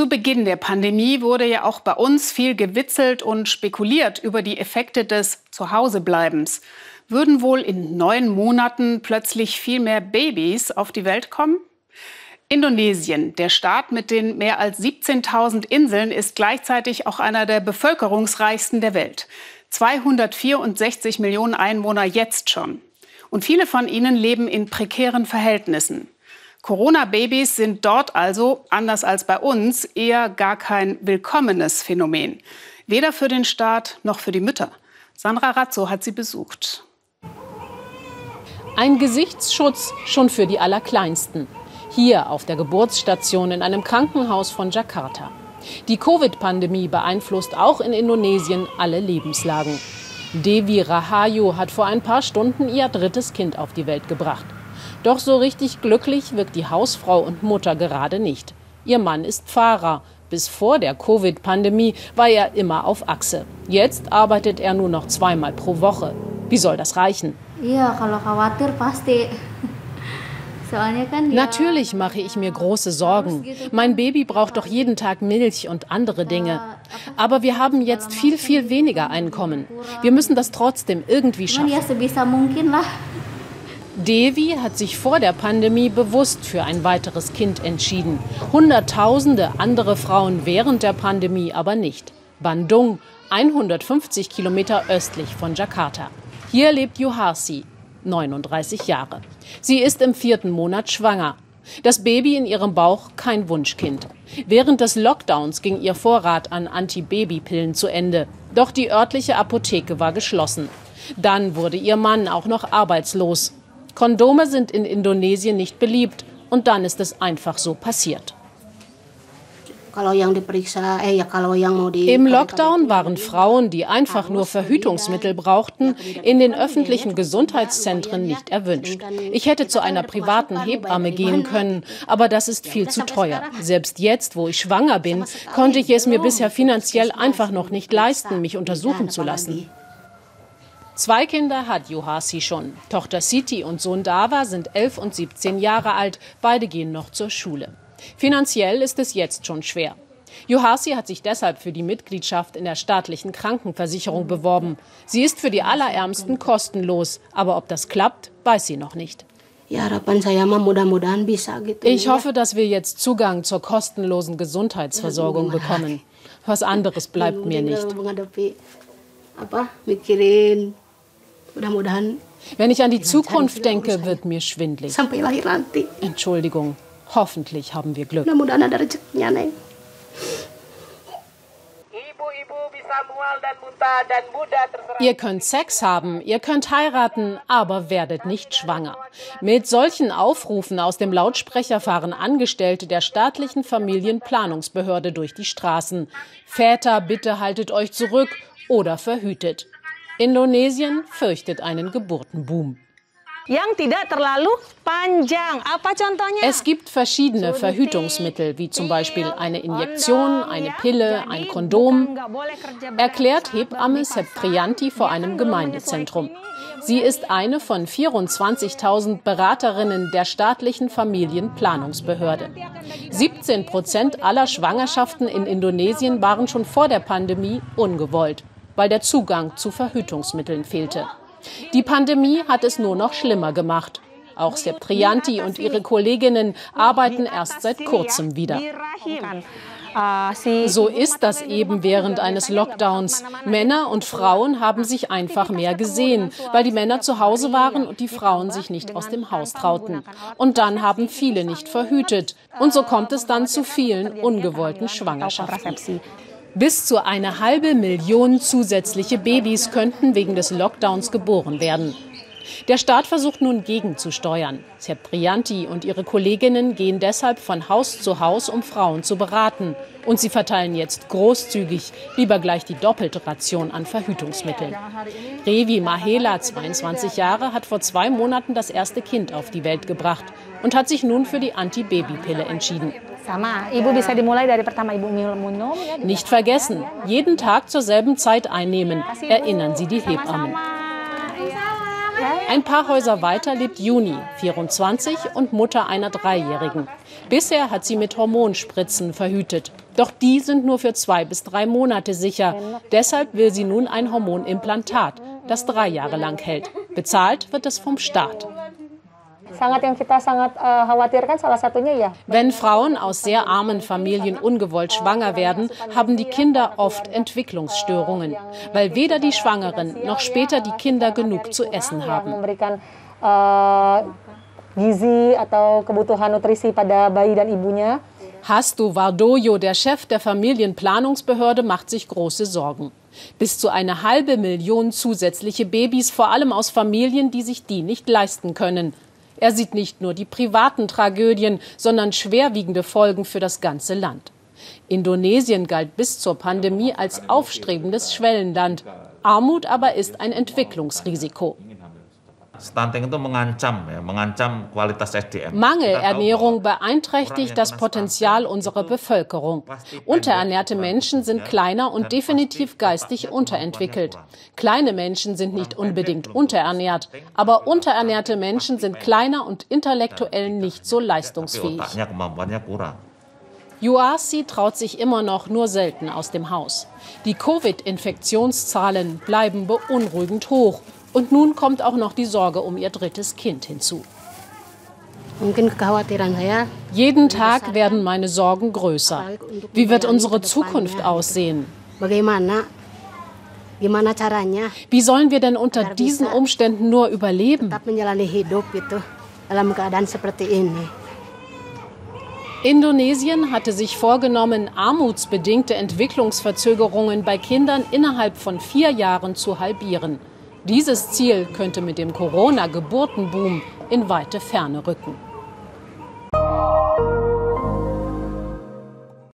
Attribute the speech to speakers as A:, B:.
A: Zu Beginn der Pandemie wurde ja auch bei uns viel gewitzelt und spekuliert über die Effekte des Zuhausebleibens. Würden wohl in neun Monaten plötzlich viel mehr Babys auf die Welt kommen? Indonesien, der Staat mit den mehr als 17.000 Inseln, ist gleichzeitig auch einer der bevölkerungsreichsten der Welt. 264 Millionen Einwohner jetzt schon. Und viele von ihnen leben in prekären Verhältnissen. Corona-Babys sind dort also, anders als bei uns, eher gar kein willkommenes Phänomen. Weder für den Staat noch für die Mütter. Sandra Razzo hat sie besucht.
B: Ein Gesichtsschutz schon für die Allerkleinsten. Hier auf der Geburtsstation in einem Krankenhaus von Jakarta. Die Covid-Pandemie beeinflusst auch in Indonesien alle Lebenslagen. Devi Rahayu hat vor ein paar Stunden ihr drittes Kind auf die Welt gebracht. Doch so richtig glücklich wirkt die Hausfrau und Mutter gerade nicht. Ihr Mann ist Fahrer. Bis vor der Covid-Pandemie war er immer auf Achse. Jetzt arbeitet er nur noch zweimal pro Woche. Wie soll das reichen?
C: Ja, kalau khawatir pasti.
B: Natürlich mache ich mir große Sorgen. Mein Baby braucht doch jeden Tag Milch und andere Dinge. Aber wir haben jetzt viel, viel weniger Einkommen. Wir müssen das trotzdem irgendwie schaffen. Devi hat sich vor der Pandemie bewusst für ein weiteres Kind entschieden. Hunderttausende andere Frauen während der Pandemie aber nicht. Bandung, 150 Kilometer östlich von Jakarta. Hier lebt Juharsi, 39 Jahre. Sie ist im vierten Monat schwanger. Das Baby in ihrem Bauch kein Wunschkind. Während des Lockdowns ging ihr Vorrat an Antibabypillen zu Ende. Doch die örtliche Apotheke war geschlossen. Dann wurde ihr Mann auch noch arbeitslos. Kondome sind in Indonesien nicht beliebt. Und dann ist es einfach so passiert. Im Lockdown waren Frauen, die einfach nur Verhütungsmittel brauchten, in den öffentlichen Gesundheitszentren nicht erwünscht. Ich hätte zu einer privaten Hebamme gehen können, aber das ist viel zu teuer. Selbst jetzt, wo ich schwanger bin, konnte ich es mir bisher finanziell einfach noch nicht leisten, mich untersuchen zu lassen. Zwei Kinder hat Johasi schon. Tochter Siti und Sohn Dava sind elf und 17 Jahre alt. Beide gehen noch zur Schule. Finanziell ist es jetzt schon schwer. Johasi hat sich deshalb für die Mitgliedschaft in der staatlichen Krankenversicherung beworben. Sie ist für die Allerärmsten kostenlos. Aber ob das klappt, weiß sie noch nicht. Ich hoffe, dass wir jetzt Zugang zur kostenlosen Gesundheitsversorgung bekommen. Was anderes bleibt mir nicht. Wenn ich an die Zukunft denke, wird mir schwindlig. Entschuldigung. Hoffentlich haben wir Glück. Ihr könnt Sex haben, ihr könnt heiraten, aber werdet nicht schwanger. Mit solchen Aufrufen aus dem Lautsprecher fahren Angestellte der staatlichen Familienplanungsbehörde durch die Straßen. Väter, bitte haltet euch zurück oder verhütet. Indonesien fürchtet einen Geburtenboom. Es gibt verschiedene Verhütungsmittel, wie zum Beispiel eine Injektion, eine Pille, ein Kondom, erklärt Hebamme Septrianti vor einem Gemeindezentrum. Sie ist eine von 24.000 Beraterinnen der staatlichen Familienplanungsbehörde. 17 Prozent aller Schwangerschaften in Indonesien waren schon vor der Pandemie ungewollt, weil der Zugang zu Verhütungsmitteln fehlte. Die Pandemie hat es nur noch schlimmer gemacht. Auch Septrianti und ihre Kolleginnen arbeiten erst seit kurzem wieder. So ist das eben während eines Lockdowns. Männer und Frauen haben sich einfach mehr gesehen, weil die Männer zu Hause waren und die Frauen sich nicht aus dem Haus trauten. Und dann haben viele nicht verhütet. Und so kommt es dann zu vielen ungewollten Schwangerschaften. Bis zu eine halbe Million zusätzliche Babys könnten wegen des Lockdowns geboren werden. Der Staat versucht nun gegenzusteuern. Ceprianti und ihre Kolleginnen gehen deshalb von Haus zu Haus, um Frauen zu beraten. Und sie verteilen jetzt großzügig lieber gleich die doppelte Ration an Verhütungsmitteln. Revi Mahela, 22 Jahre, hat vor zwei Monaten das erste Kind auf die Welt gebracht und hat sich nun für die Antibabypille entschieden. Nicht vergessen, jeden Tag zur selben Zeit einnehmen, erinnern Sie die Hebammen. Ein paar Häuser weiter lebt Juni, 24 und Mutter einer Dreijährigen. Bisher hat sie mit Hormonspritzen verhütet. Doch die sind nur für zwei bis drei Monate sicher. Deshalb will sie nun ein Hormonimplantat, das drei Jahre lang hält. Bezahlt wird es vom Staat. Wenn Frauen aus sehr armen Familien ungewollt schwanger werden, haben die Kinder oft Entwicklungsstörungen, weil weder die Schwangeren noch später die Kinder genug zu essen haben. Gizi atau kebutuhan nutrisi pada bayi dan ibunya. Hasto Vardoyo, der Chef der Familienplanungsbehörde, macht sich große Sorgen. Bis zu eine halbe Million zusätzliche Babys, vor allem aus Familien, die sich die nicht leisten können. Er sieht nicht nur die privaten Tragödien, sondern schwerwiegende Folgen für das ganze Land. Indonesien galt bis zur Pandemie als aufstrebendes Schwellenland. Armut aber ist ein Entwicklungsrisiko. Mangelernährung beeinträchtigt das Potenzial unserer Bevölkerung. Unterernährte Menschen sind kleiner und definitiv geistig unterentwickelt. Kleine Menschen sind nicht unbedingt unterernährt, aber unterernährte Menschen sind kleiner und intellektuell nicht so leistungsfähig. Yuasi traut sich immer noch nur selten aus dem Haus. Die Covid-Infektionszahlen bleiben beunruhigend hoch und nun kommt auch noch die Sorge um ihr drittes Kind hinzu. Jeden Tag werden meine Sorgen größer. Wie wird unsere Zukunft aussehen? Wie sollen wir denn unter diesen Umständen nur überleben? Indonesien hatte sich vorgenommen, armutsbedingte Entwicklungsverzögerungen bei Kindern innerhalb von vier Jahren zu halbieren. Dieses Ziel könnte mit dem Corona-Geburtenboom in weite Ferne rücken.